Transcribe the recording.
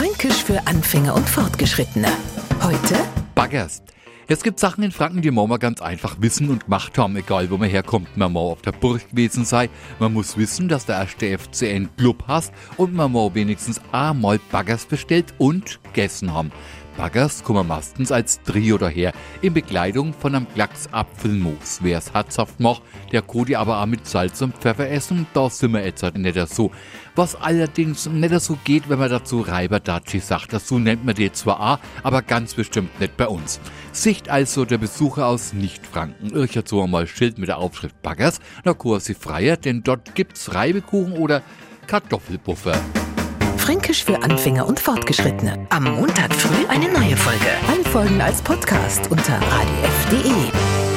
Fränkisch für Anfänger und Fortgeschrittene. Heute Baggers. Es gibt Sachen in Franken, die man ganz einfach wissen und gemacht haben, egal wo man herkommt. Man muss auf der Burg gewesen sein, man muss wissen, dass der erste FC einen Club hast und man muss wenigstens einmal Baggers bestellt und gegessen haben. Baggers kommen meistens als Trio daher, in Begleitung von einem Klacks Apfelmus. Wer es herzhaft macht, der kann aber auch mit Salz und Pfeffer essen, da sind wir jetzt halt nicht so. Was allerdings nicht so geht, wenn man dazu Reiberdatschi sagt. So nennt man die zwar auch, aber ganz bestimmt nicht bei uns. Sicht also der Besucher aus Nicht-Franken. Ich so einmal Schild mit der Aufschrift Baggers, na sie freier, denn dort gibt's Reibekuchen oder Kartoffelpuffer. Fränkisch für Anfänger und Fortgeschrittene. Am Montag früh eine neue Folge. Alle Folgen als Podcast unter radiof.de.